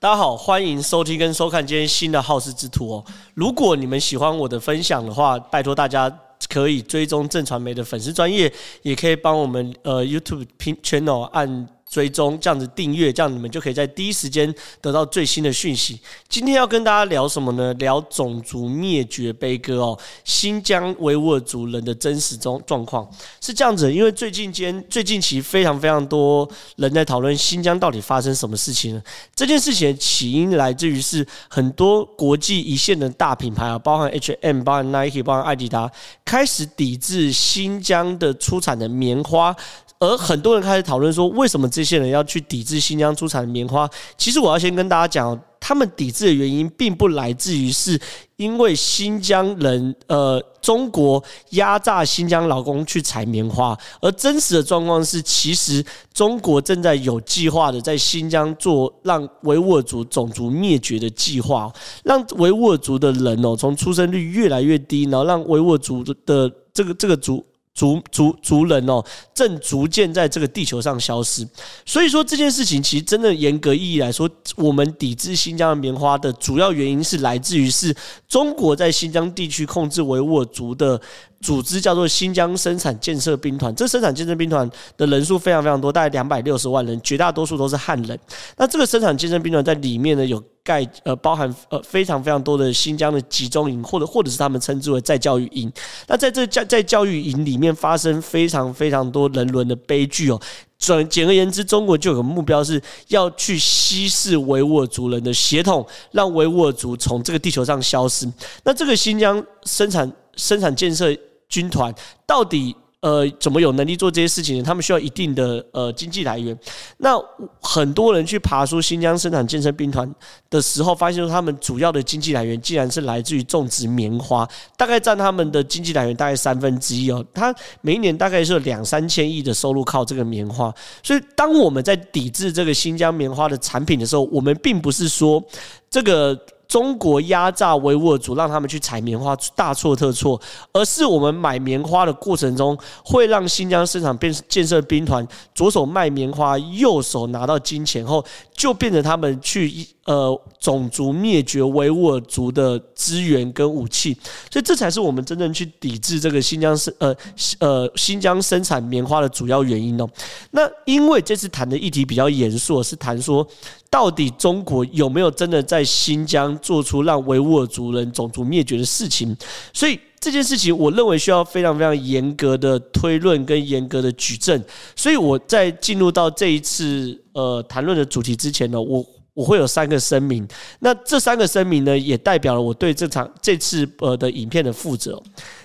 大家好，欢迎收听跟收看今天新的好事之徒哦。如果你们喜欢我的分享的话，拜托大家可以追踪正传媒的粉丝专业，也可以帮我们呃 YouTube channel 按。追踪这样子订阅，这样你们就可以在第一时间得到最新的讯息。今天要跟大家聊什么呢？聊种族灭绝悲歌哦，新疆维吾尔族人的真实状状况是这样子。因为最近间最近期非常非常多人在讨论新疆到底发生什么事情呢？这件事情的起因来自于是很多国际一线的大品牌啊，包含 H&M、包含 Nike、包含爱迪达，开始抵制新疆的出产的棉花。而很多人开始讨论说，为什么这些人要去抵制新疆出产的棉花？其实我要先跟大家讲，他们抵制的原因并不来自于是因为新疆人，呃，中国压榨新疆劳工去采棉花，而真实的状况是，其实中国正在有计划的在新疆做让维吾尔族种族灭绝的计划，让维吾尔族的人哦，从出生率越来越低，然后让维吾尔族的这个这个族。族族族人哦，正逐渐在这个地球上消失。所以说这件事情，其实真的严格意义来说，我们抵制新疆的棉花的主要原因是来自于是中国在新疆地区控制维吾尔族的组织，叫做新疆生产建设兵团。这生产建设兵团的人数非常非常多，大概两百六十万人，绝大多数都是汉人。那这个生产建设兵团在里面呢有。盖呃，包含呃非常非常多的新疆的集中营，或者或者是他们称之为再教育营。那在这教在教育营里面发生非常非常多人伦的悲剧哦。转简而言之，中国就有个目标是要去稀释维吾尔族人的血统，让维吾尔族从这个地球上消失。那这个新疆生产生产建设军团到底？呃，怎么有能力做这些事情呢？他们需要一定的呃经济来源。那很多人去爬出新疆生产建设兵团的时候，发现说他们主要的经济来源竟然是来自于种植棉花，大概占他们的经济来源大概三分之一哦。他每一年大概是有两三千亿的收入靠这个棉花。所以，当我们在抵制这个新疆棉花的产品的时候，我们并不是说这个。中国压榨维吾尔族，让他们去采棉花，大错特错。而是我们买棉花的过程中，会让新疆生产变建设兵团左手卖棉花，右手拿到金钱后，就变成他们去呃种族灭绝维吾尔族的资源跟武器。所以这才是我们真正去抵制这个新疆生呃呃新疆生产棉花的主要原因哦。那因为这次谈的议题比较严肃，是谈说。到底中国有没有真的在新疆做出让维吾尔族人种族灭绝的事情？所以这件事情，我认为需要非常非常严格的推论跟严格的举证。所以我在进入到这一次呃谈论的主题之前呢，我我会有三个声明。那这三个声明呢，也代表了我对这场这次呃的影片的负责。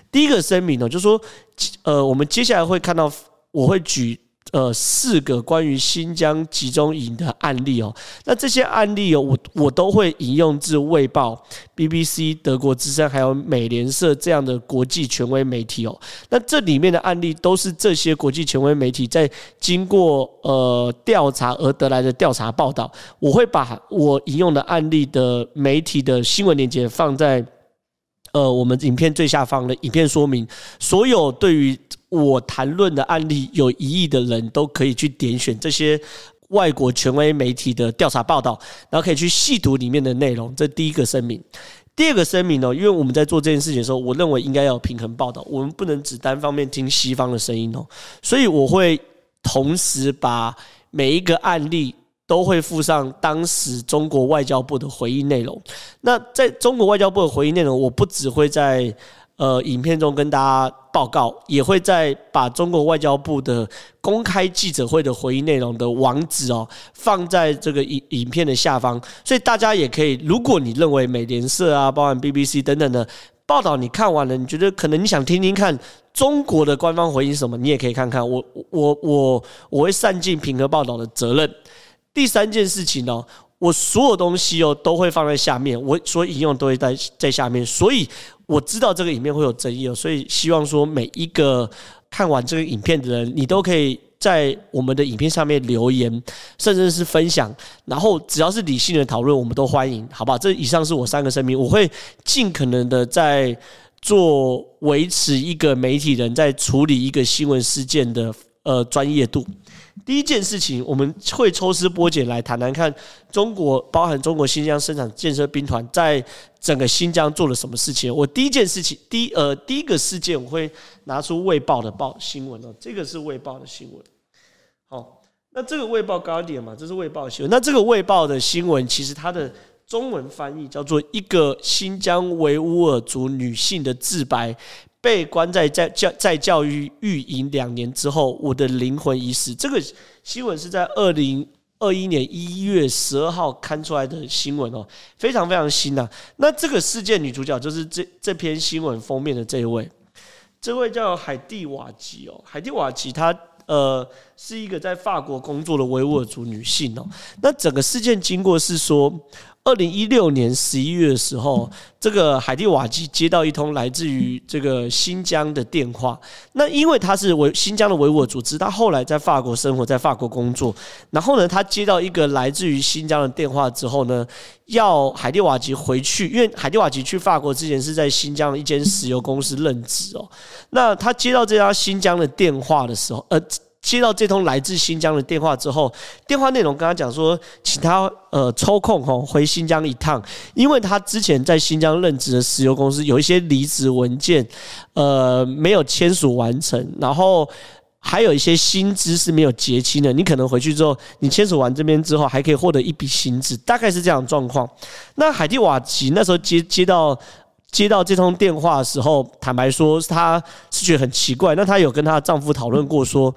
第一个声明呢，就是说呃，我们接下来会看到，我会举。呃，四个关于新疆集中营的案例哦，那这些案例哦，我我都会引用自《卫报》、BBC、德国之声还有美联社这样的国际权威媒体哦。那这里面的案例都是这些国际权威媒体在经过呃调查而得来的调查报道。我会把我引用的案例的媒体的新闻链接放在呃我们影片最下方的影片说明。所有对于我谈论的案例有疑义的人都可以去点选这些外国权威媒体的调查报道，然后可以去细读里面的内容。这第一个声明。第二个声明呢，因为我们在做这件事情的时候，我认为应该要平衡报道，我们不能只单方面听西方的声音哦。所以我会同时把每一个案例都会附上当时中国外交部的回应内容。那在中国外交部的回应内容，我不只会在。呃，影片中跟大家报告，也会再把中国外交部的公开记者会的回应内容的网址哦，放在这个影影片的下方，所以大家也可以，如果你认为美联社啊，包含 BBC 等等的报道你看完了，你觉得可能你想听听看中国的官方回应什么，你也可以看看。我我我我会善尽平和报道的责任。第三件事情呢，我所有东西哦都会放在下面，我所引用都会在在下面，所以。我知道这个影片会有争议哦，所以希望说每一个看完这个影片的人，你都可以在我们的影片上面留言，甚至是分享，然后只要是理性的讨论，我们都欢迎，好不好？这以上是我三个声明，我会尽可能的在做维持一个媒体人在处理一个新闻事件的呃专业度。第一件事情，我们会抽丝剥茧来谈谈看，中国包含中国新疆生产建设兵团在整个新疆做了什么事情。我第一件事情，第一呃第一个事件，我会拿出《卫报》的报新闻哦，这个是《卫报》的新闻。好，那这个《卫报》高一点嘛，这是《卫报》新闻。那这个《卫报》的新闻，其实它的中文翻译叫做“一个新疆维吾尔族女性的自白”。被关在在教在教育育营两年之后，我的灵魂已死。这个新闻是在二零二一年一月十二号刊出来的新闻哦，非常非常新呐。那这个事件女主角就是这这篇新闻封面的这一位，这位叫海蒂瓦吉哦，海蒂瓦吉她呃是一个在法国工作的维吾尔族女性哦。那整个事件经过是说。二零一六年十一月的时候，这个海蒂瓦吉接到一通来自于这个新疆的电话。那因为他是维新疆的维吾尔组织，他后来在法国生活，在法国工作。然后呢，他接到一个来自于新疆的电话之后呢，要海蒂瓦吉回去，因为海蒂瓦吉去法国之前是在新疆的一间石油公司任职哦。那他接到这家新疆的电话的时候，呃。接到这通来自新疆的电话之后，电话内容跟他讲说，请他呃抽空吼回新疆一趟，因为他之前在新疆任职的石油公司有一些离职文件，呃没有签署完成，然后还有一些薪资是没有结清的。你可能回去之后，你签署完这边之后，还可以获得一笔薪资，大概是这样状况。那海蒂瓦吉那时候接接到。接到这通电话的时候，坦白说，她是觉得很奇怪。那她有跟她丈夫讨论过，说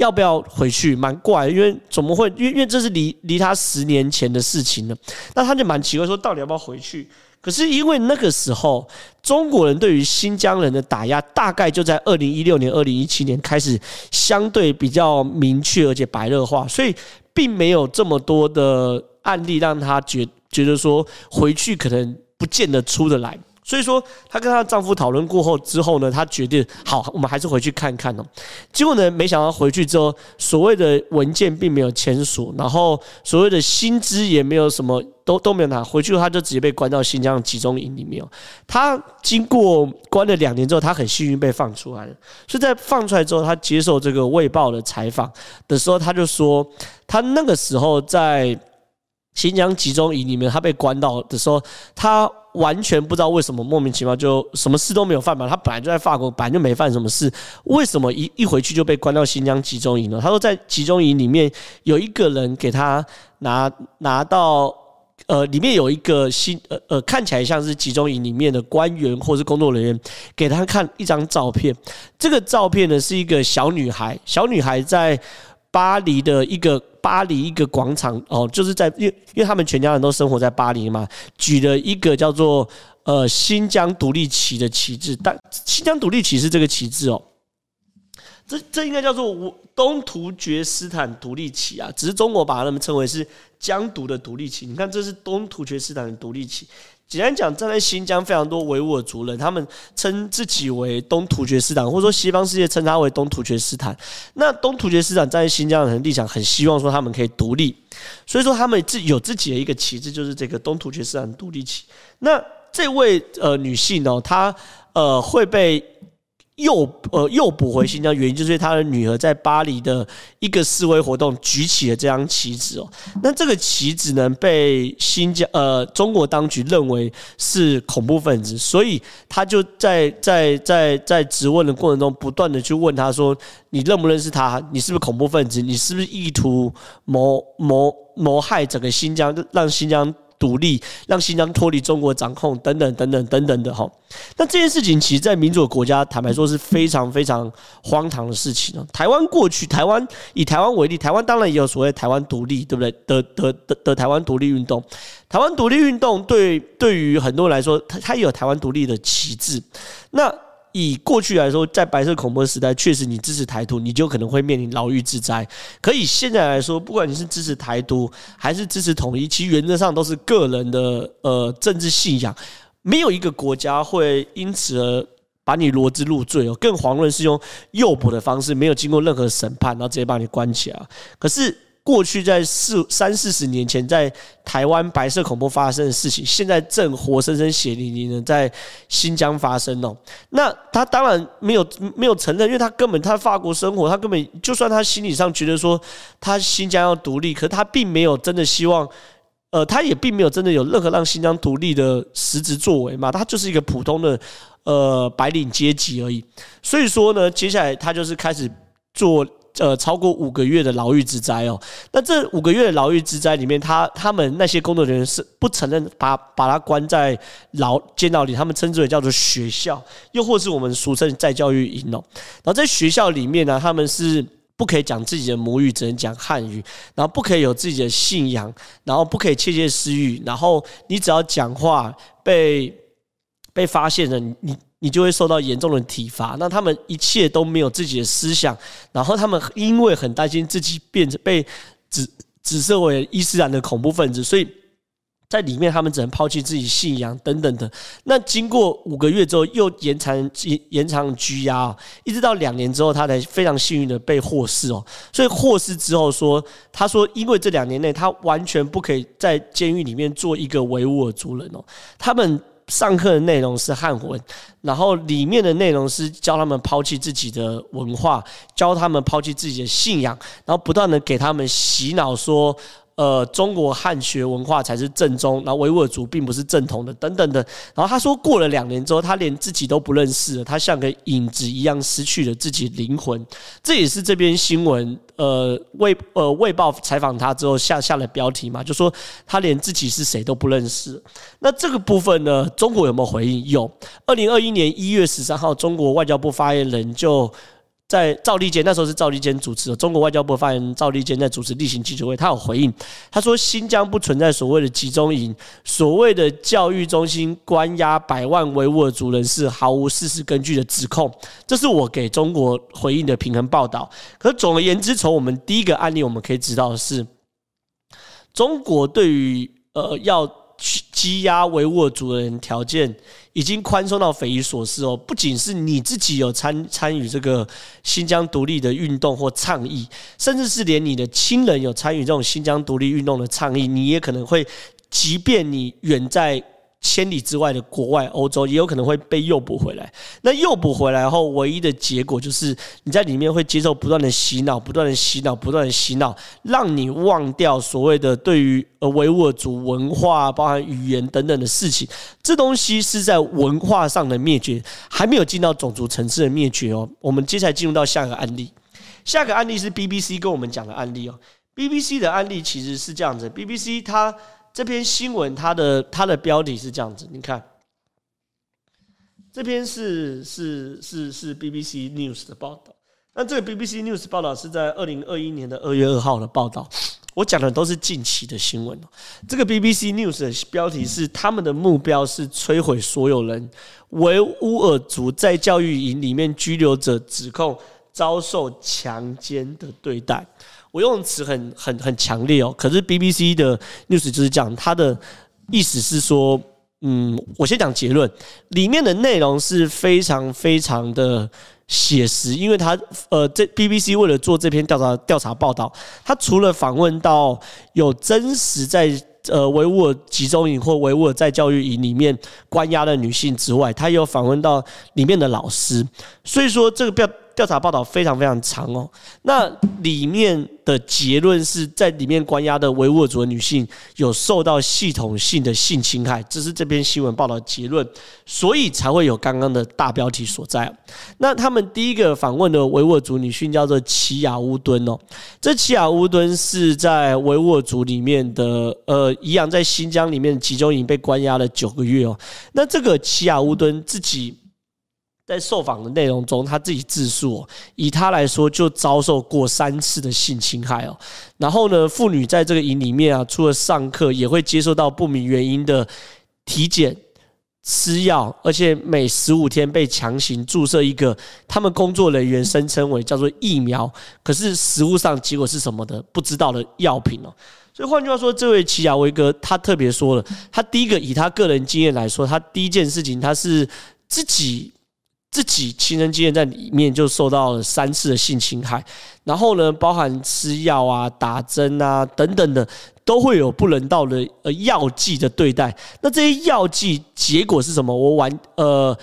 要不要回去，蛮怪，因为怎么会？因为因为这是离离他十年前的事情了。那他就蛮奇怪，说到底要不要回去？可是因为那个时候，中国人对于新疆人的打压，大概就在二零一六年、二零一七年开始相对比较明确而且白热化，所以并没有这么多的案例让他觉觉得说回去可能不见得出得来。所以说，她跟她丈夫讨论过后之后呢，她决定好，我们还是回去看看哦。结果呢，没想到回去之后，所谓的文件并没有签署，然后所谓的薪资也没有什么，都都没有拿。回去她就直接被关到新疆集中营里面。她经过关了两年之后，她很幸运被放出来了。所以在放出来之后，她接受这个《卫报》的采访的时候，她就说，她那个时候在新疆集中营里面，他被关到的时候，他。完全不知道为什么莫名其妙就什么事都没有犯嘛？他本来就在法国，本来就没犯什么事，为什么一一回去就被关到新疆集中营了？他说在集中营里面有一个人给他拿拿到呃，里面有一个新呃呃看起来像是集中营里面的官员或是工作人员给他看一张照片，这个照片呢是一个小女孩，小女孩在巴黎的一个。巴黎一个广场哦，就是在因为因为他们全家人都生活在巴黎嘛，举了一个叫做呃新疆独立旗的旗帜，但新疆独立旗是这个旗帜哦，这这应该叫做东突厥斯坦独立旗啊，只是中国把他们称为是疆独的独立旗。你看，这是东突厥斯坦的独立旗。简单讲，站在新疆非常多维吾尔族人，他们称自己为东突厥斯坦，或者说西方世界称它为东突厥斯坦。那东突厥斯坦站在新疆人的立场，很希望说他们可以独立，所以说他们自有自己的一个旗帜，就是这个东突厥斯坦独立旗。那这位呃女性呢，她呃会被。又呃又补回新疆，原因就是他的女儿在巴黎的一个示威活动举起了这张旗子哦。那这个旗子呢，被新疆呃中国当局认为是恐怖分子，所以他就在在在在质问的过程中，不断的去问他说：“你认不认识他？你是不是恐怖分子？你是不是意图谋谋谋害整个新疆，让新疆？”独立，让新疆脱离中国掌控，等等等等等等的哈。那这件事情，其实，在民主的国家，坦白说是非常非常荒唐的事情。台湾过去，台湾以台湾为例，台湾当然也有所谓台湾独立，对不对？的的的的台湾独立运动，台湾独立运动对对于很多人来说，它它也有台湾独立的旗帜。那以过去来说，在白色恐怖的时代，确实你支持台独，你就可能会面临牢狱之灾。可以现在来说，不管你是支持台独还是支持统一，其实原则上都是个人的呃政治信仰，没有一个国家会因此而把你罗织入罪哦。更遑论是用诱捕的方式，没有经过任何审判，然后直接把你关起来。可是。过去在四三四十年前在台湾白色恐怖发生的事情，现在正活生生血淋淋的在新疆发生哦。那他当然没有没有承认，因为他根本他法国生活，他根本就算他心理上觉得说他新疆要独立，可是他并没有真的希望。呃，他也并没有真的有任何让新疆独立的实质作为嘛，他就是一个普通的呃白领阶级而已。所以说呢，接下来他就是开始做呃超过五个月的牢狱之灾哦。那这五个月的牢狱之灾里面，他他们那些工作人员是不承认把把他关在牢监牢里，他们称之为叫做学校，又或是我们俗称再教育营哦。然后在学校里面呢，他们是。不可以讲自己的母语，只能讲汉语，然后不可以有自己的信仰，然后不可以窃窃私语，然后你只要讲话被被发现了，你你就会受到严重的体罚。那他们一切都没有自己的思想，然后他们因为很担心自己变成被指指涉为伊斯兰的恐怖分子，所以。在里面，他们只能抛弃自己信仰等等的。那经过五个月之后，又延长延延长拘押，一直到两年之后，他才非常幸运的被获释哦。所以获释之后说，他说，因为这两年内他完全不可以在监狱里面做一个维吾尔族人哦。他们上课的内容是汉文，然后里面的内容是教他们抛弃自己的文化，教他们抛弃自己的信仰，然后不断的给他们洗脑说。呃，中国汉学文化才是正宗，然后维吾尔族并不是正统的，等等的。然后他说，过了两年之后，他连自己都不认识了，他像个影子一样失去了自己灵魂。这也是这篇新闻，呃，卫呃卫报采访他之后下下的标题嘛，就说他连自己是谁都不认识。那这个部分呢，中国有没有回应？有。二零二一年一月十三号，中国外交部发言人就。在赵立坚那时候是赵立坚主持的，中国外交部发言人赵立坚在主持例行记者会，他有回应，他说新疆不存在所谓的集中营，所谓的教育中心关押百万维吾尔族人是毫无事实根据的指控，这是我给中国回应的平衡报道。可总而言之，从我们第一个案例我们可以知道的是，中国对于呃要。积压维吾尔族人条件已经宽松到匪夷所思哦！不仅是你自己有参参与这个新疆独立的运动或倡议，甚至是连你的亲人有参与这种新疆独立运动的倡议，你也可能会，即便你远在。千里之外的国外，欧洲也有可能会被诱捕回来。那诱捕回来后，唯一的结果就是你在里面会接受不断的洗脑，不断的洗脑，不断的洗脑，让你忘掉所谓的对于呃维吾尔族文化、包含语言等等的事情。这东西是在文化上的灭绝，还没有进到种族层次的灭绝哦。我们接下来进入到下一个案例，下个案例是 BBC 跟我们讲的案例哦。BBC 的案例其实是这样子，BBC 它。这篇新闻，它的它的标题是这样子，你看，这篇是是是是 BBC News 的报道。那这个 BBC News 报道是在二零二一年的二月二号的报道。我讲的都是近期的新闻。这个 BBC News 的标题是：他们的目标是摧毁所有人。维吾尔族在教育营里面拘留者指控遭受强奸的对待。我用词很很很强烈哦，可是 BBC 的 news 就是讲，它的意思是说，嗯，我先讲结论，里面的内容是非常非常的写实，因为他呃，这 BBC 为了做这篇调查调查报道，他除了访问到有真实在呃维吾尔集中营或维吾尔在教育营里面关押的女性之外，他也有访问到里面的老师，所以说这个标。调查报道非常非常长哦，那里面的结论是在里面关押的维吾尔族的女性有受到系统性的性侵害，这是这篇新闻报道的结论，所以才会有刚刚的大标题所在。那他们第一个访问的维吾尔族女性叫做齐雅乌敦哦，这齐雅乌敦是在维吾尔族里面的呃，一样在新疆里面集中营被关押了九个月哦。那这个齐雅乌敦自己。在受访的内容中，他自己自述，以他来说，就遭受过三次的性侵害哦。然后呢，妇女在这个营里面啊，除了上课，也会接受到不明原因的体检、吃药，而且每十五天被强行注射一个他们工作人员声称为叫做疫苗，可是实物上结果是什么的不知道的药品哦。所以换句话说，这位齐亚维哥他特别说了，他第一个以他个人经验来说，他第一件事情他是自己。自己亲身经验在里面就受到了三次的性侵害，然后呢，包含吃药啊、打针啊等等的，都会有不人道的呃药剂的对待。那这些药剂结果是什么？我晚呃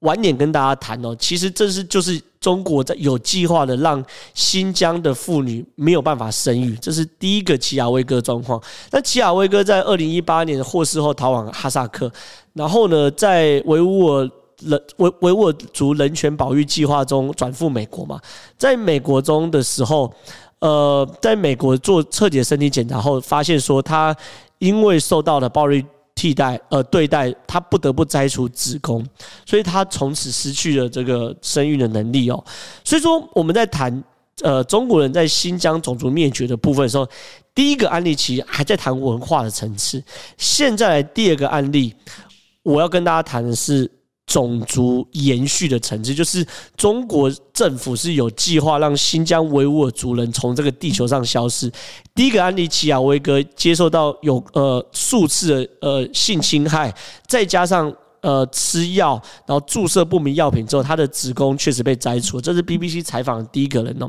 晚点跟大家谈哦。其实这是就是中国在有计划的让新疆的妇女没有办法生育，这是第一个齐亚威哥状况。那齐亚威哥在二零一八年获释后逃往哈萨克，然后呢，在维吾尔。人维维吾尔族人权保育计划中转赴美国嘛，在美国中的时候，呃，在美国做彻底的身体检查后，发现说他因为受到了暴力替代呃对待，他不得不摘除子宫，所以他从此失去了这个生育的能力哦。所以说我们在谈呃中国人在新疆种族灭绝的部分的时候，第一个案例其实还在谈文化的层次，现在第二个案例，我要跟大家谈的是。种族延续的层次，就是中国政府是有计划让新疆维吾尔族人从这个地球上消失。第一个案例，齐亚威哥接受到有呃数次的呃性侵害，再加上呃吃药，然后注射不明药品之后，他的子宫确实被摘除。这是 BBC 采访的第一个人哦。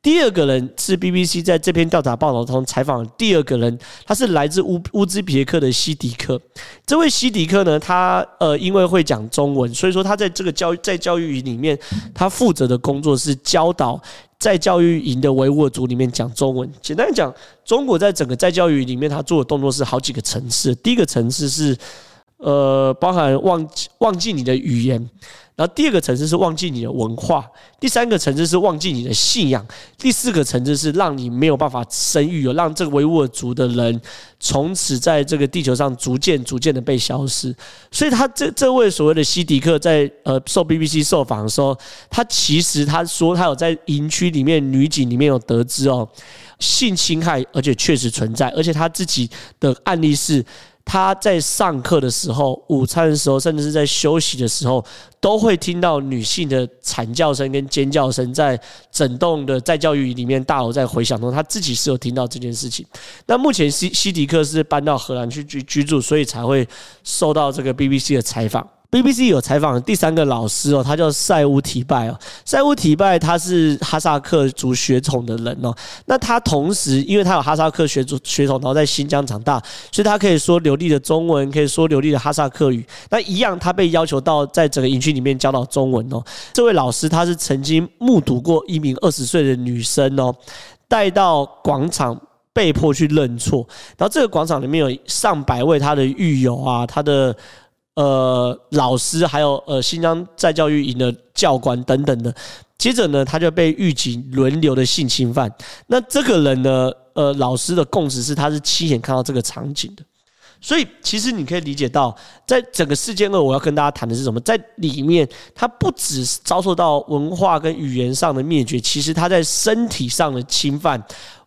第二个人是 BBC 在这篇调查报道中采访第二个人，他是来自乌乌兹别克的西迪克。这位西迪克呢，他呃因为会讲中文，所以说他在这个教在教育营里面，他负责的工作是教导在教育营的维吾尔族里面讲中文。简单讲，中国在整个在教育营里面，他做的动作是好几个层次。第一个层次是呃包含忘记忘记你的语言。然后第二个层次是忘记你的文化，第三个层次是忘记你的信仰，第四个层次是让你没有办法生育，有让这个维吾尔族的人从此在这个地球上逐渐逐渐的被消失。所以他这这位所谓的西迪克在呃受 BBC 受访的时候，他其实他说他有在营区里面女警里面有得知哦性侵害，而且确实存在，而且他自己的案例是。他在上课的时候、午餐的时候，甚至是在休息的时候，都会听到女性的惨叫声跟尖叫声，在整栋的在教育里面大楼在回响中，他自己是有听到这件事情。那目前西西迪克是搬到荷兰去居居住，所以才会受到这个 BBC 的采访。BBC 有采访第三个老师哦，他叫塞乌提拜哦。塞乌提拜他是哈萨克族血统的人哦。那他同时，因为他有哈萨克血族血统，然后在新疆长大，所以他可以说流利的中文，可以说流利的哈萨克语。那一样，他被要求到在整个营区里面教导中文哦。这位老师他是曾经目睹过一名二十岁的女生哦，带到广场被迫去认错，然后这个广场里面有上百位他的狱友啊，他的。呃，老师还有呃，新疆在教育营的教官等等的，接着呢，他就被狱警轮流的性侵犯。那这个人呢，呃，老师的供词是他是亲眼看到这个场景的。所以，其实你可以理解到，在整个事件二，我要跟大家谈的是什么？在里面，他不只是遭受到文化跟语言上的灭绝，其实他在身体上的侵犯，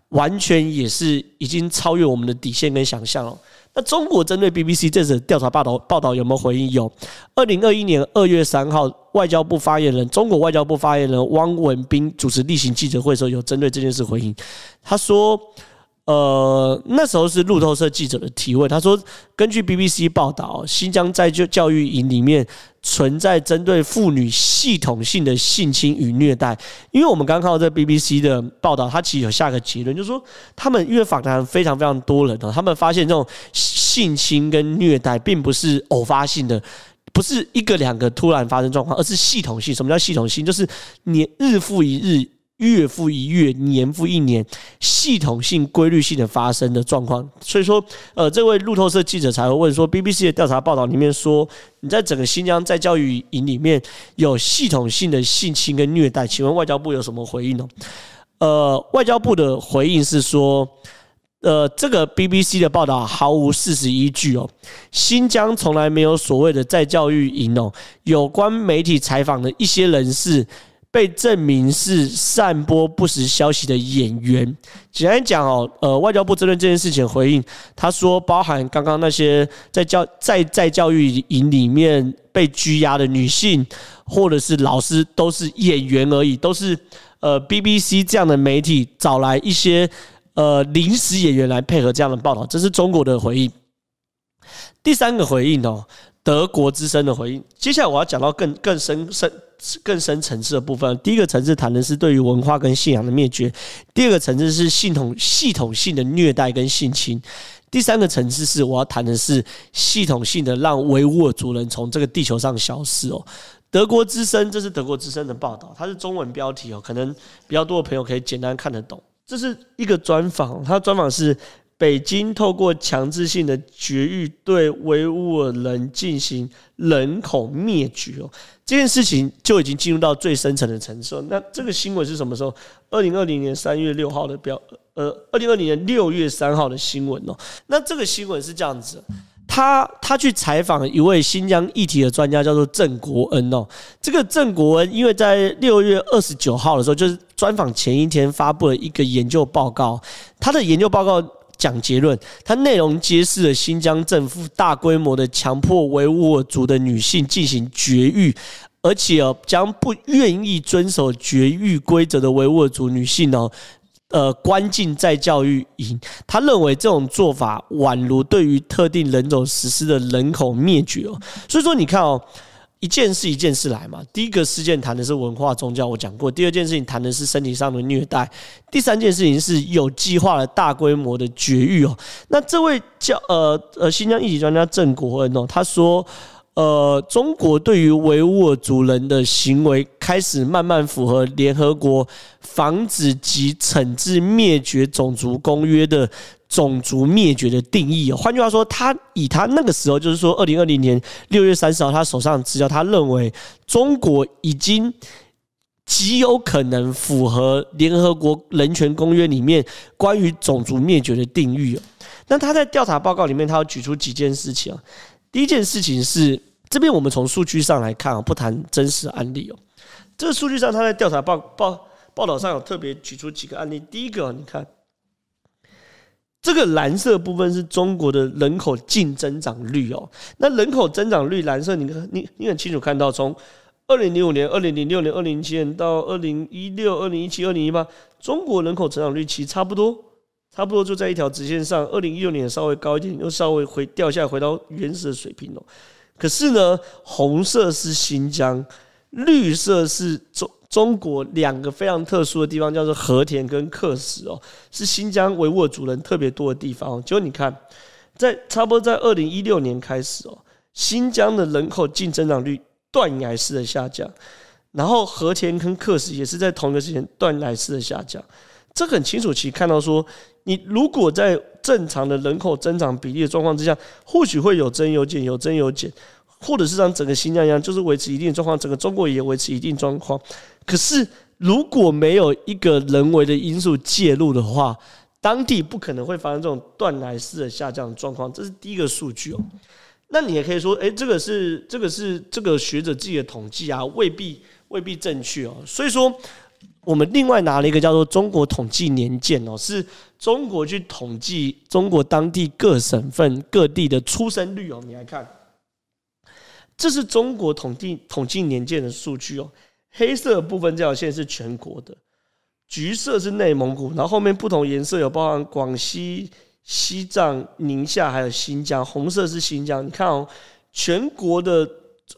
完全也是已经超越我们的底线跟想象了。那中国针对 BBC 这次调查报道报道有没有回应？有，二零二一年二月三号，外交部发言人中国外交部发言人汪文斌主持例行记者会的时候，有针对这件事回应。他说。呃，那时候是路透社记者的提问。他说，根据 BBC 报道，新疆在就教育营里面存在针对妇女系统性的性侵与虐待。因为我们刚刚看到这 BBC 的报道，他其实有下个结论，就是说他们因为访谈非常非常多人哦，他们发现这种性侵跟虐待并不是偶发性的，不是一个两个突然发生状况，而是系统性。什么叫系统性？就是你日复一日。月复一月，年复一年，系统性、规律性的发生的状况。所以说，呃，这位路透社记者才会问说，BBC 的调查报道里面说，你在整个新疆在教育营里面有系统性的性侵跟虐待，请问外交部有什么回应呢？呃，外交部的回应是说，呃，这个 BBC 的报道毫无事实依据哦，新疆从来没有所谓的在教育营哦，有关媒体采访的一些人士。被证明是散播不实消息的演员。简单讲哦，呃，外交部针对这件事情回应，他说，包含刚刚那些在教在在教育营里面被拘押的女性，或者是老师，都是演员而已，都是呃 BBC 这样的媒体找来一些呃临时演员来配合这样的报道，这是中国的回应。第三个回应哦，德国之声的回应。接下来我要讲到更更深深。更深层次的部分。第一个层次谈的是对于文化跟信仰的灭绝，第二个层次是系统系统性的虐待跟性侵，第三个层次是我要谈的是系统性的让维吾尔族人从这个地球上消失哦。德国之声，这是德国之声的报道，它是中文标题哦，可能比较多的朋友可以简单看得懂。这是一个专访，它专访是。北京透过强制性的绝育对维吾尔人进行人口灭绝哦，这件事情就已经进入到最深层的层次。那这个新闻是什么时候？二零二零年三月六号的标，呃，二零二零年六月三号的新闻哦。那这个新闻是这样子，他他去采访一位新疆议题的专家，叫做郑国恩哦。这个郑国恩因为在六月二十九号的时候，就是专访前一天发布了一个研究报告，他的研究报告。讲结论，它内容揭示了新疆政府大规模的强迫维吾尔族的女性进行绝育，而且哦，将不愿意遵守绝育规则的维吾尔族女性哦，呃，关进再教育营。他认为这种做法宛如对于特定人种实施的人口灭绝哦。所以说，你看哦。一件事一件事来嘛。第一个事件谈的是文化宗教，我讲过；第二件事情谈的是身体上的虐待；第三件事情是有计划的大规模的绝育哦。那这位叫呃呃新疆一级专家郑国恩哦，他说，呃，中国对于维吾尔族人的行为开始慢慢符合联合国防止及惩治灭绝种族公约的。种族灭绝的定义哦，换句话说，他以他那个时候，就是说，二零二零年六月三十号，他手上的资料，他认为中国已经极有可能符合联合国人权公约里面关于种族灭绝的定义哦。那他在调查报告里面，他要举出几件事情啊。第一件事情是，这边我们从数据上来看啊，不谈真实案例哦。这个数据上，他在调查报报报道上有特别举出几个案例。第一个，你看。这个蓝色部分是中国的人口净增长率哦，那人口增长率蓝色，你你你很清楚看到，从二零零五年、二零零六年、二零零七年到二零一六、二零一七、二零一八，中国人口成长率其实差不多，差不多就在一条直线上。二零一六年稍微高一点，又稍微回掉下来，回到原始的水平哦。可是呢，红色是新疆，绿色是中。中国两个非常特殊的地方叫做和田跟克什哦，是新疆维吾尔族人特别多的地方。结果你看，在差不多在二零一六年开始哦，新疆的人口净增长率断崖式的下降，然后和田跟克什也是在同一个时间断崖式的下降。这很清楚，其实看到说，你如果在正常的人口增长比例的状况之下，或许会有增有减，有增有减。或者是让整个新疆一样，就是维持一定状况，整个中国也维持一定状况。可是如果没有一个人为的因素介入的话，当地不可能会发生这种断崖式的下降状况。这是第一个数据哦。那你也可以说，诶，这个是这个是这个学者自己的统计啊，未必未必正确哦。所以说，我们另外拿了一个叫做中国统计年鉴哦，是中国去统计中国当地各省份各地的出生率哦。你来看。这是中国统计统计年鉴的数据哦，黑色部分这条线是全国的，橘色是内蒙古，然后后面不同颜色有包含广西、西藏、宁夏还有新疆，红色是新疆。你看哦，全国的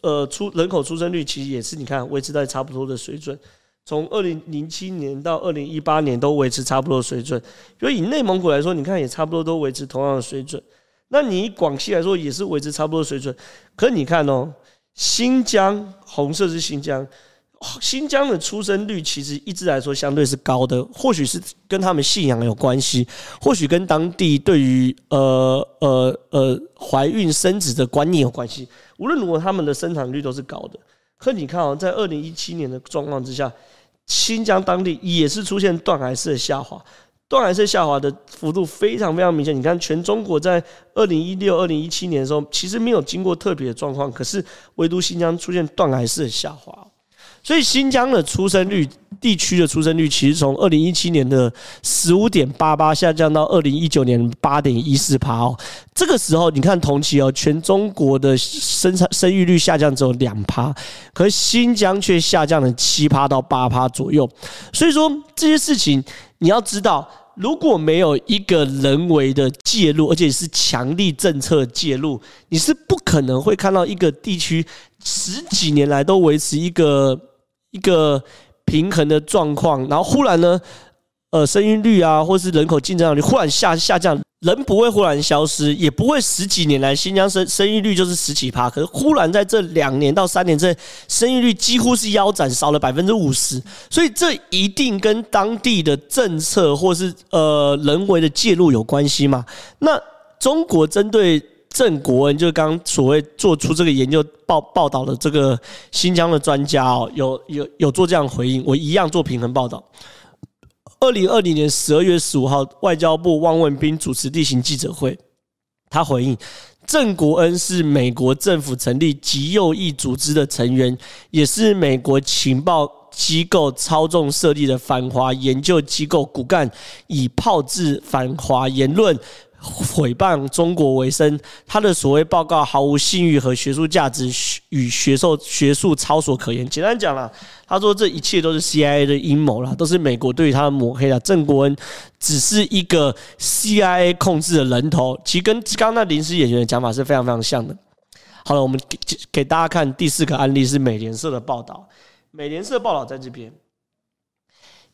呃出人口出生率其实也是你看维持在差不多的水准，从二零零七年到二零一八年都维持差不多的水准。所以以内蒙古来说，你看也差不多都维持同样的水准。那你广西来说也是维持差不多水准，可你看哦，新疆红色是新疆，新疆的出生率其实一直来说相对是高的，或许是跟他们信仰有关系，或许跟当地对于呃呃呃怀孕生子的观念有关系。无论如何，他们的生产率都是高的。可你看哦，在二零一七年的状况之下，新疆当地也是出现断崖式的下滑。断崖式下滑的幅度非常非常明显。你看，全中国在二零一六、二零一七年的时候，其实没有经过特别的状况，可是唯独新疆出现断崖式的下滑。所以，新疆的出生率、地区的出生率，其实从二零一七年的十五点八八下降到二零一九年八点一四趴哦。这个时候，你看同期哦，全中国的生产生育率下降只有两趴，可是新疆却下降了七趴到八趴左右。所以说，这些事情你要知道。如果没有一个人为的介入，而且是强力政策介入，你是不可能会看到一个地区十几年来都维持一个一个平衡的状况，然后忽然呢，呃，生育率啊，或是人口竞争力忽然下下降。人不会忽然消失，也不会十几年来新疆生生育率就是十几趴，可是忽然在这两年到三年之内，生育率几乎是腰斩，少了百分之五十，所以这一定跟当地的政策或是呃人为的介入有关系嘛？那中国针对郑国恩，就是刚所谓做出这个研究报报道的这个新疆的专家哦，有有有做这样回应，我一样做平衡报道。二零二零年十二月十五号，外交部汪文斌主持例行记者会，他回应：郑国恩是美国政府成立极右翼组织的成员，也是美国情报机构操纵设立的反华研究机构骨干，以炮制反华言论。毁谤中国为生，他的所谓报告毫无信誉和学术价值，与学术学术操守可言。简单讲了，他说这一切都是 CIA 的阴谋了，都是美国对于他的抹黑了。郑国恩只是一个 CIA 控制的人头，其实跟刚刚那临时演员的讲法是非常非常像的。好了，我们给给大家看第四个案例是美联社的报道，美联社报道在这边。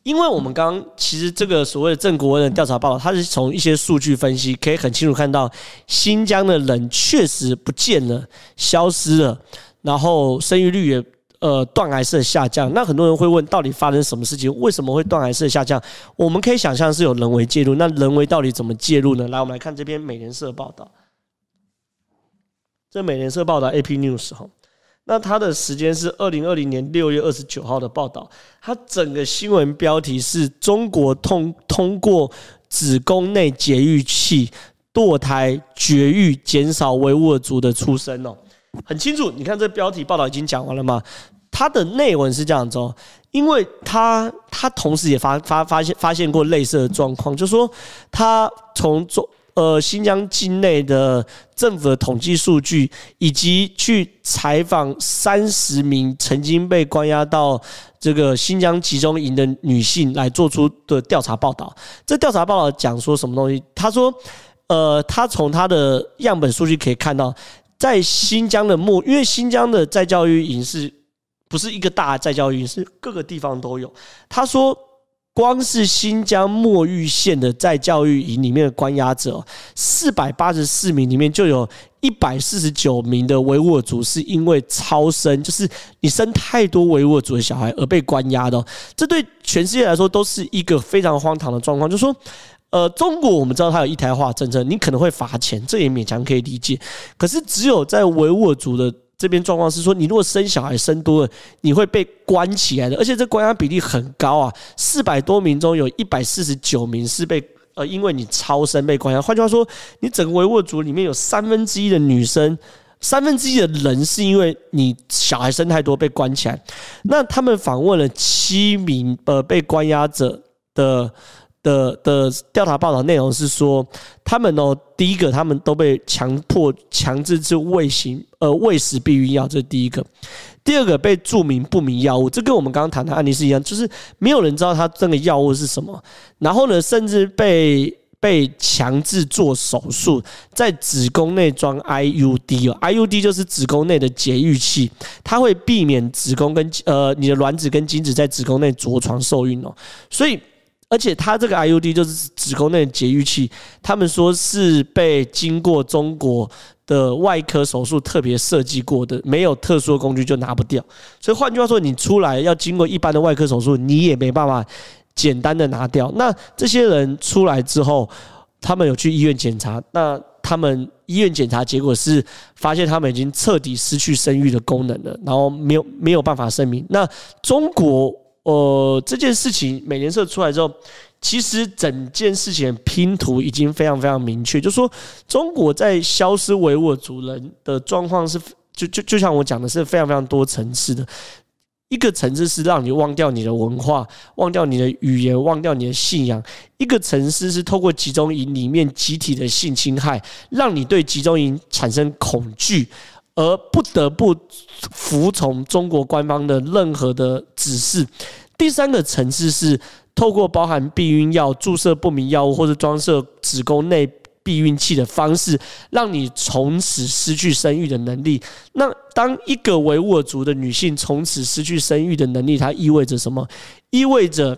因为我们刚其实这个所谓的郑国恩的调查报道，它是从一些数据分析可以很清楚看到，新疆的人确实不见了、消失了，然后生育率也呃断崖式的下降。那很多人会问，到底发生什么事情？为什么会断崖式的下降？我们可以想象是有人为介入。那人为到底怎么介入呢？来，我们来看这篇美联社报道。这美联社报道，AP News 哈。那它的时间是二零二零年六月二十九号的报道，它整个新闻标题是中国通通过子宫内节育器堕胎绝育，减少维吾尔族的出生哦，很清楚。你看这标题报道已经讲完了吗？它的内文是这样子哦，因为它它同时也发发发现发现过类似的状况，就说它从中。呃，新疆境内的政府的统计数据，以及去采访三十名曾经被关押到这个新疆集中营的女性来做出的调查报道。这调查报道讲说什么东西？他说，呃，他从他的样本数据可以看到，在新疆的莫，因为新疆的再教育营是不是一个大再教育，是各个地方都有。他说。光是新疆墨玉县的在教育营里面的关押者，四百八十四名里面就有一百四十九名的维吾尔族是因为超生，就是你生太多维吾尔族的小孩而被关押的。这对全世界来说都是一个非常荒唐的状况。就是说，呃，中国我们知道它有一胎化政策，你可能会罚钱，这也勉强可以理解。可是只有在维吾尔族的。这边状况是说，你如果生小孩生多了，你会被关起来的，而且这关押比例很高啊，四百多名中有一百四十九名是被呃，因为你超生被关押。换句话说，你整个维吾尔族里面有三分之一的女生，三分之一的人是因为你小孩生太多被关起来。那他们访问了七名呃被关押者的。的的调查报道内容是说，他们哦，第一个他们都被强迫强制吃喂行呃喂食避孕药，这是第一个；第二个被注明不明药物，这跟我们刚刚谈的案例是一样，就是没有人知道他这个药物是什么。然后呢，甚至被被强制做手术，在子宫内装 IUD 哦，IUD 就是子宫内的节育器，它会避免子宫跟呃你的卵子跟精子在子宫内着床受孕哦，所以。而且它这个 IUD 就是子宫内节育器，他们说是被经过中国的外科手术特别设计过的，没有特殊的工具就拿不掉。所以换句话说，你出来要经过一般的外科手术，你也没办法简单的拿掉。那这些人出来之后，他们有去医院检查，那他们医院检查结果是发现他们已经彻底失去生育的功能了，然后没有没有办法生明。那中国。呃，这件事情美联社出来之后，其实整件事情的拼图已经非常非常明确，就说中国在消失维吾尔族人的状况是，就就就像我讲的是非常非常多层次的。一个层次是让你忘掉你的文化，忘掉你的语言，忘掉你的信仰；一个层次是透过集中营里面集体的性侵害，让你对集中营产生恐惧。而不得不服从中国官方的任何的指示。第三个层次是透过包含避孕药、注射不明药物或者装设子宫内避孕器的方式，让你从此失去生育的能力。那当一个维吾尔族的女性从此失去生育的能力，它意味着什么？意味着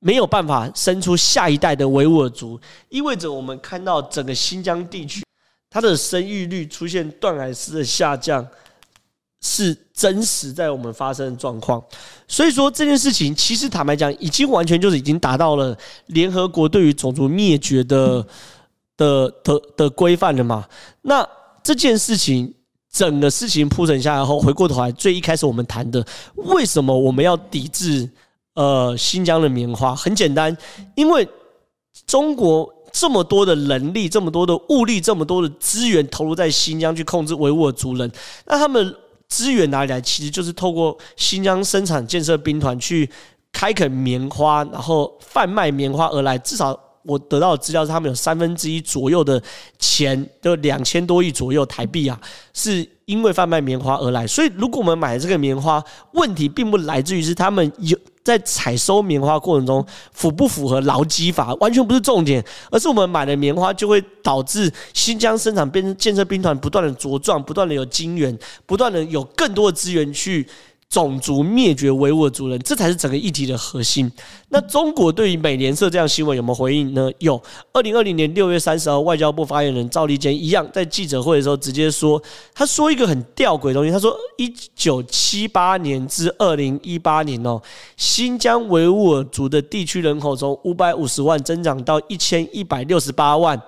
没有办法生出下一代的维吾尔族，意味着我们看到整个新疆地区，它的生育率出现断崖式的下降。是真实在我们发生的状况，所以说这件事情其实坦白讲，已经完全就是已经达到了联合国对于种族灭绝的的的的规范了嘛。那这件事情整个事情铺陈下来后，回过头来，最一开始我们谈的，为什么我们要抵制呃新疆的棉花？很简单，因为中国这么多的人力、这么多的物力、这么多的资源投入在新疆去控制维吾尔族人，那他们。资源哪里来？其实就是透过新疆生产建设兵团去开垦棉花，然后贩卖棉花而来。至少我得到的资料是，他们有三分之一左右的钱，就两千多亿左右台币啊，是因为贩卖棉花而来。所以，如果我们买这个棉花，问题并不来自于是他们有。在采收棉花过程中符不符合劳基法，完全不是重点，而是我们买的棉花就会导致新疆生产兵建设兵团不断的茁壮，不断的有金源，不断的有更多的资源去。种族灭绝维吾尔族人，这才是整个议题的核心。那中国对于美联社这样新闻有没有回应呢？有。二零二零年六月三十号，外交部发言人赵立坚一样在记者会的时候直接说，他说一个很吊诡的东西，他说一九七八年至二零一八年哦，新疆维吾尔族的地区人口从五百五十万增长到一千一百六十八万。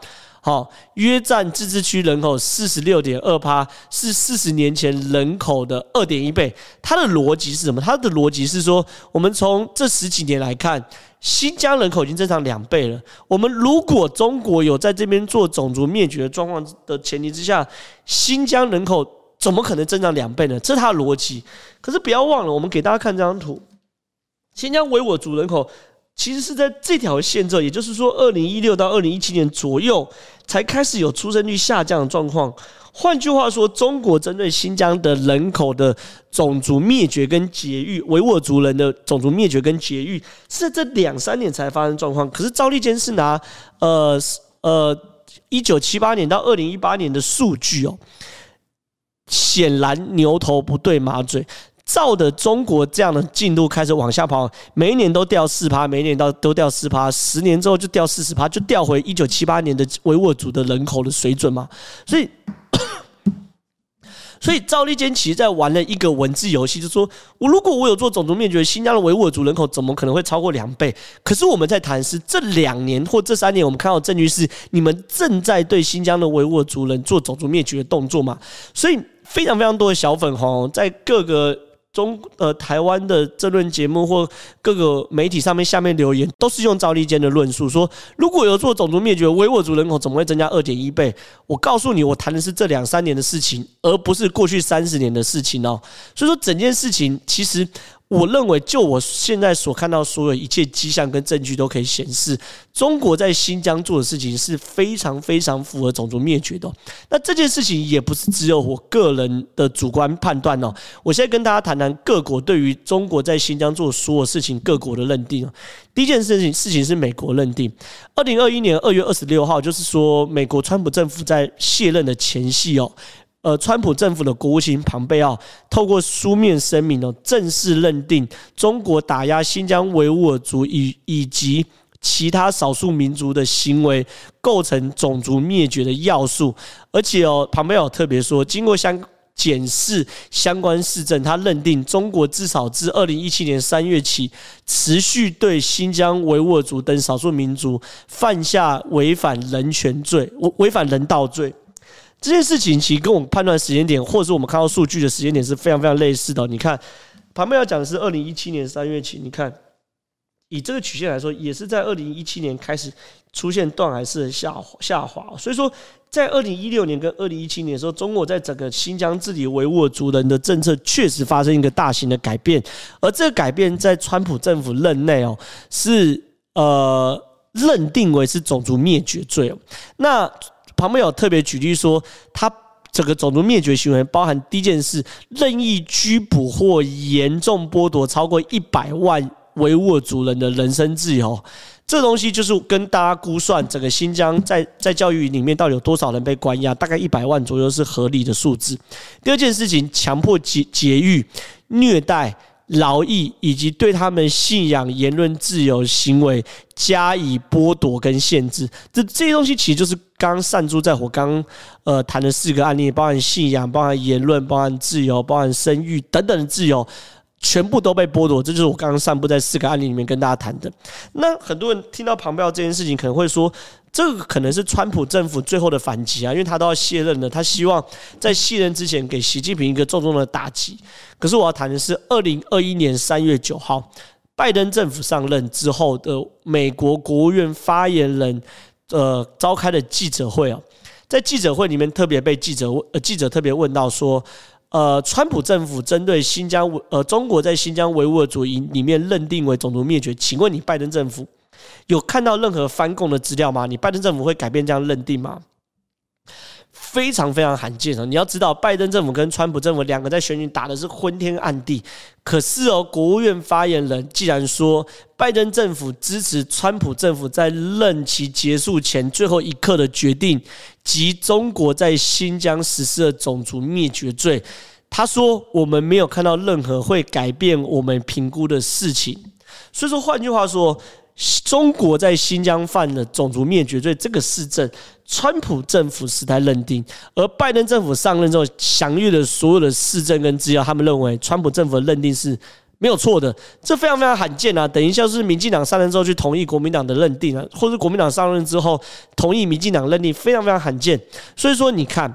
好，约占自治区人口四十六点二趴，是四十年前人口的二点一倍。它的逻辑是什么？它的逻辑是说，我们从这十几年来看，新疆人口已经增长两倍了。我们如果中国有在这边做种族灭绝的状况的前提之下，新疆人口怎么可能增长两倍呢？这是它的逻辑。可是不要忘了，我们给大家看这张图，新疆维吾尔族人口。其实是在这条线这，也就是说，二零一六到二零一七年左右才开始有出生率下降的状况。换句话说，中国针对新疆的人口的种族灭绝跟绝育，维吾尔族人的种族灭绝跟绝育，是在这两三年才发生状况。可是赵立坚是拿呃呃一九七八年到二零一八年的数据哦，显然牛头不对马嘴。照的中国这样的进度开始往下跑，每一年都掉四趴，每一年都都掉四趴，十年之后就掉四十趴，就掉回一九七八年的维吾尔族的人口的水准嘛。所以，所以赵立坚其实在玩了一个文字游戏，就是说我如果我有做种族灭绝，新疆的维吾尔族人口怎么可能会超过两倍？可是我们在谈是这两年或这三年，我们看到证据是你们正在对新疆的维吾尔族人做种族灭绝的动作嘛。所以非常非常多的小粉红在各个。中呃，台湾的政论节目或各个媒体上面下面留言，都是用赵立坚的论述说，如果有做种族灭绝，维吾尔族人口怎么会增加二点一倍？我告诉你，我谈的是这两三年的事情，而不是过去三十年的事情哦。所以说，整件事情其实。我认为，就我现在所看到所有一切迹象跟证据都可以显示，中国在新疆做的事情是非常非常符合种族灭绝的。那这件事情也不是只有我个人的主观判断哦。我现在跟大家谈谈各国对于中国在新疆做的所有事情各国的认定。第一件事情，事情是美国认定，二零二一年二月二十六号，就是说美国川普政府在卸任的前夕哦。呃，川普政府的国务卿庞贝奥透过书面声明哦，正式认定中国打压新疆维吾尔族以以及其他少数民族的行为构成种族灭绝的要素，而且哦，庞贝奥特别说，经过相检视相关事证，他认定中国至少自二零一七年三月起，持续对新疆维吾尔族等少数民族犯下违反人权罪、违违反人道罪。这件事情其实跟我们判断时间点，或者是我们看到数据的时间点是非常非常类似的。你看，旁边要讲的是二零一七年三月起，你看，以这个曲线来说，也是在二零一七年开始出现断崖式的下下滑。所以说，在二零一六年跟二零一七年的时候，中国在整个新疆治理维吾尔族人的政策确实发生一个大型的改变，而这个改变在川普政府任内哦，是呃认定为是种族灭绝罪哦，那。旁边有特别举例说，他整个种族灭绝行为包含第一件事，任意拘捕或严重剥夺超过一百万维吾尔族人的人身自由，这东西就是跟大家估算整个新疆在在教育里面到底有多少人被关押，大概一百万左右是合理的数字。第二件事情，强迫劫劫狱、虐待。劳役以及对他们信仰、言论自由行为加以剥夺跟限制，这这些东西其实就是刚刚善珠在我刚呃谈的四个案例，包含信仰、包含言论、包含自由、包含生育等等的自由。全部都被剥夺，这就是我刚刚散布在四个案例里面跟大家谈的。那很多人听到旁边这件事情，可能会说，这个可能是川普政府最后的反击啊，因为他都要卸任了，他希望在卸任之前给习近平一个重重的打击。可是我要谈的是，二零二一年三月九号，拜登政府上任之后的美国国务院发言人呃召开的记者会啊，在记者会里面特别被记者问，呃记者特别问到说。呃，川普政府针对新疆呃中国在新疆维吾尔族里里面认定为种族灭绝，请问你拜登政府有看到任何翻供的资料吗？你拜登政府会改变这样认定吗？非常非常罕见哦！你要知道，拜登政府跟川普政府两个在选举打的是昏天暗地。可是哦，国务院发言人既然说拜登政府支持川普政府在任期结束前最后一刻的决定，及中国在新疆实施的种族灭绝罪，他说我们没有看到任何会改变我们评估的事情。所以说，换句话说。中国在新疆犯了种族灭绝罪，这个事证，川普政府时代认定，而拜登政府上任之后，详阅了所有的事证跟资料，他们认为川普政府的认定是没有错的，这非常非常罕见啊！等一下是民进党上任之后去同意国民党的认定啊，或是国民党上任之后同意民进党认定，非常非常罕见。所以说，你看，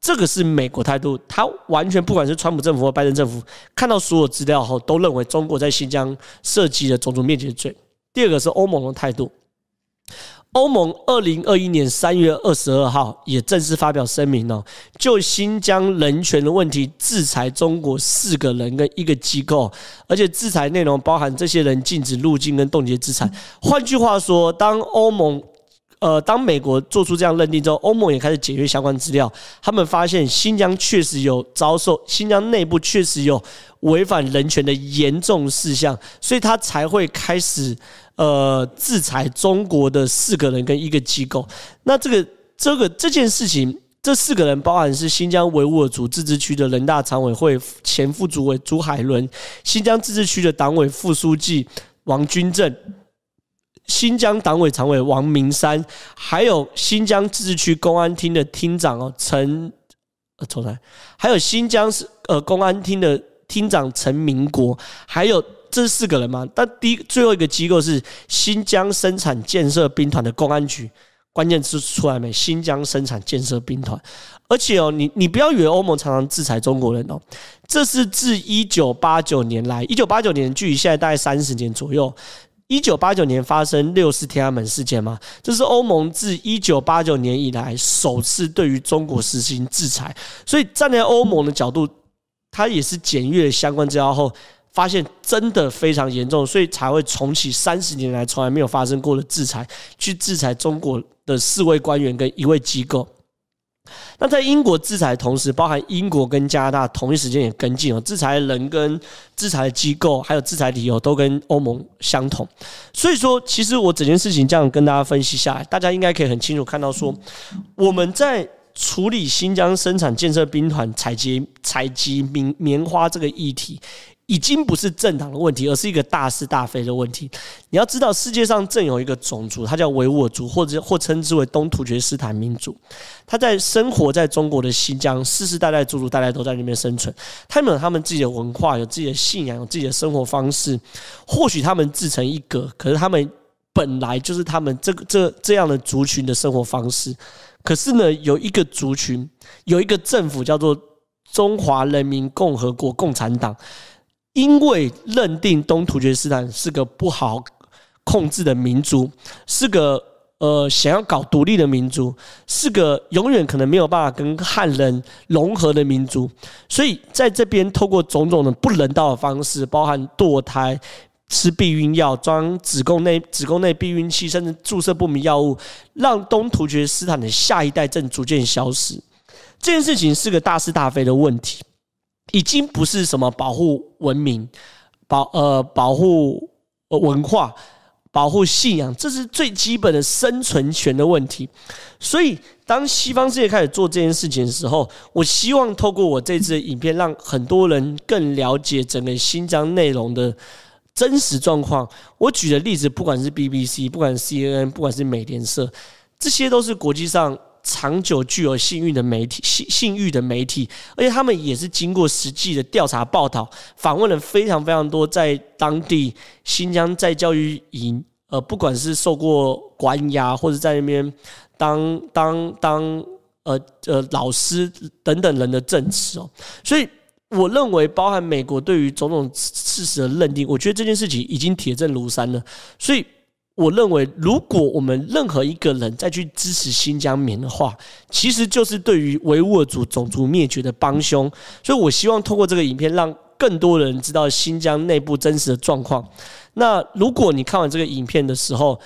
这个是美国态度，他完全不管是川普政府或拜登政府，看到所有资料后，都认为中国在新疆涉及了种族灭绝罪。第二个是欧盟的态度。欧盟二零二一年三月二十二号也正式发表声明哦，就新疆人权的问题制裁中国四个人跟一个机构，而且制裁内容包含这些人禁止入境跟冻结资产。换句话说，当欧盟呃，当美国做出这样认定之后，欧盟也开始检阅相关资料，他们发现新疆确实有遭受，新疆内部确实有违反人权的严重事项，所以他才会开始呃制裁中国的四个人跟一个机构。那这个这个这件事情，这四个人包含是新疆维吾尔族自治区的人大常委会前副主委朱海伦，新疆自治区的党委副书记王军政。新疆党委常委王明山，还有新疆自治区公安厅的厅长哦陈呃重来，还有新疆是呃公安厅的厅长陈明国，还有这四个人嘛？但第一最后一个机构是新疆生产建设兵团的公安局，关键词出来没？新疆生产建设兵团，而且哦，你你不要以为欧盟常常制裁中国人哦，这是自一九八九年来，一九八九年距离现在大概三十年左右。一九八九年发生六四天安门事件吗？这是欧盟自一九八九年以来首次对于中国实行制裁，所以站在欧盟的角度，他也是检阅相关资料后，发现真的非常严重，所以才会重启三十年来从来没有发生过的制裁，去制裁中国的四位官员跟一位机构。那在英国制裁的同时，包含英国跟加拿大同一时间也跟进哦，制裁人跟制裁机构，还有制裁理由都跟欧盟相同。所以说，其实我整件事情这样跟大家分析下来，大家应该可以很清楚看到说，我们在处理新疆生产建设兵团采集采集棉棉花这个议题。已经不是政党的问题，而是一个大是大非的问题。你要知道，世界上正有一个种族，它叫维吾尔族，或者或称之为东突厥斯坦民族。他在生活在中国的新疆，世世代代、祖祖代代都在那边生存。他们有他们自己的文化，有自己的信仰，有自己的生活方式。或许他们自成一格，可是他们本来就是他们这个这这样的族群的生活方式。可是呢，有一个族群，有一个政府叫做中华人民共和国共产党。因为认定东突厥斯坦是个不好控制的民族，是个呃想要搞独立的民族，是个永远可能没有办法跟汉人融合的民族，所以在这边透过种种的不人道的方式，包含堕胎、吃避孕药、装子宫内子宫内避孕器，甚至注射不明药物，让东突厥斯坦的下一代正逐渐消失。这件事情是个大是大非的问题。已经不是什么保护文明、保呃保护文化、保护信仰，这是最基本的生存权的问题。所以，当西方世界开始做这件事情的时候，我希望透过我这次的影片，让很多人更了解整个新疆内容的真实状况。我举的例子，不管是 BBC，不管是 CNN，不管是美联社，这些都是国际上。长久具有信誉的媒体，信信誉的媒体，而且他们也是经过实际的调查报道，访问了非常非常多在当地新疆在教育营，呃，不管是受过关押或者在那边当当当呃呃老师等等人的证词哦，所以我认为，包含美国对于种种事实的认定，我觉得这件事情已经铁证如山了，所以。我认为，如果我们任何一个人再去支持新疆棉的话，其实就是对于维吾尔族种族灭绝的帮凶。所以我希望通过这个影片，让更多人知道新疆内部真实的状况。那如果你看完这个影片的时候，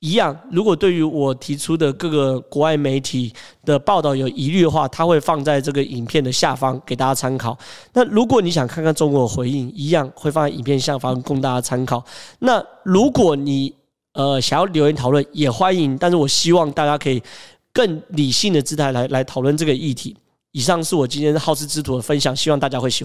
一样，如果对于我提出的各个国外媒体的报道有疑虑的话，他会放在这个影片的下方给大家参考。那如果你想看看中国的回应，一样会放在影片下方供大家参考。那如果你呃，想要留言讨论也欢迎，但是我希望大家可以更理性的姿态来来讨论这个议题。以上是我今天好事之徒的分享，希望大家会喜欢。